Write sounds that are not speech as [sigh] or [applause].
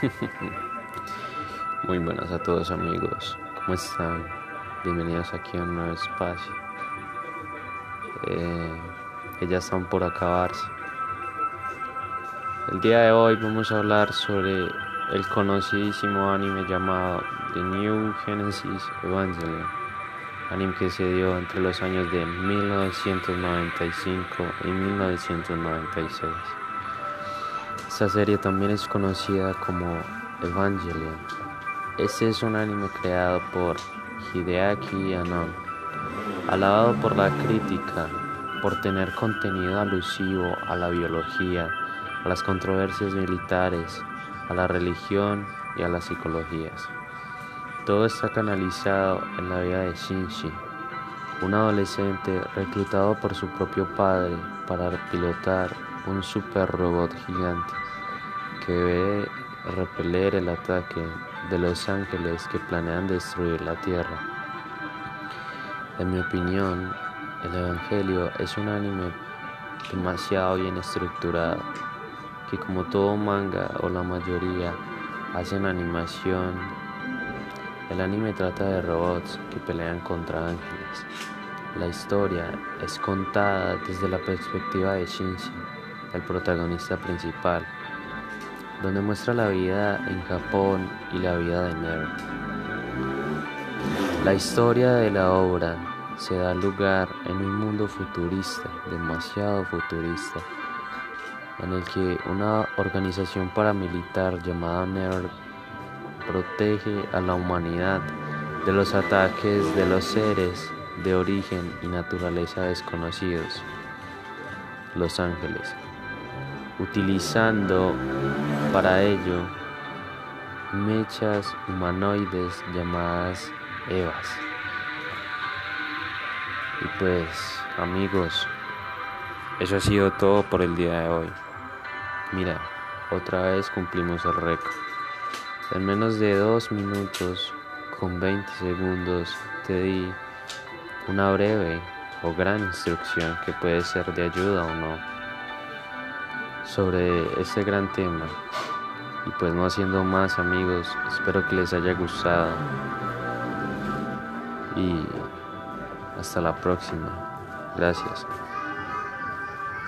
[laughs] Muy buenas a todos amigos, ¿cómo están? Bienvenidos aquí a un nuevo espacio. Eh, que ya están por acabarse. El día de hoy vamos a hablar sobre el conocidísimo anime llamado The New Genesis Evangelion, anime que se dio entre los años de 1995 y 1996. Esta serie también es conocida como Evangelion. Este es un anime creado por Hideaki Anno, alabado por la crítica por tener contenido alusivo a la biología, a las controversias militares, a la religión y a las psicologías. Todo está canalizado en la vida de Shinji, un adolescente reclutado por su propio padre para pilotar un super robot gigante debe repeler el ataque de los ángeles que planean destruir la Tierra. En mi opinión, el Evangelio es un anime demasiado bien estructurado, que como todo manga o la mayoría hacen animación. El anime trata de robots que pelean contra ángeles. La historia es contada desde la perspectiva de Shinji, el protagonista principal, donde muestra la vida en Japón y la vida de Nero. La historia de la obra se da lugar en un mundo futurista, demasiado futurista, en el que una organización paramilitar llamada NERD protege a la humanidad de los ataques de los seres de origen y naturaleza desconocidos, los ángeles utilizando para ello mechas humanoides llamadas Evas. Y pues amigos, eso ha sido todo por el día de hoy. Mira, otra vez cumplimos el récord. En menos de dos minutos con 20 segundos te di una breve o gran instrucción que puede ser de ayuda o no sobre este gran tema. Y pues no haciendo más amigos, espero que les haya gustado. Y hasta la próxima. Gracias.